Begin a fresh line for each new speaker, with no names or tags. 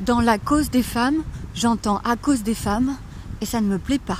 Dans la cause des femmes, j'entends à cause des femmes et ça ne me plaît pas.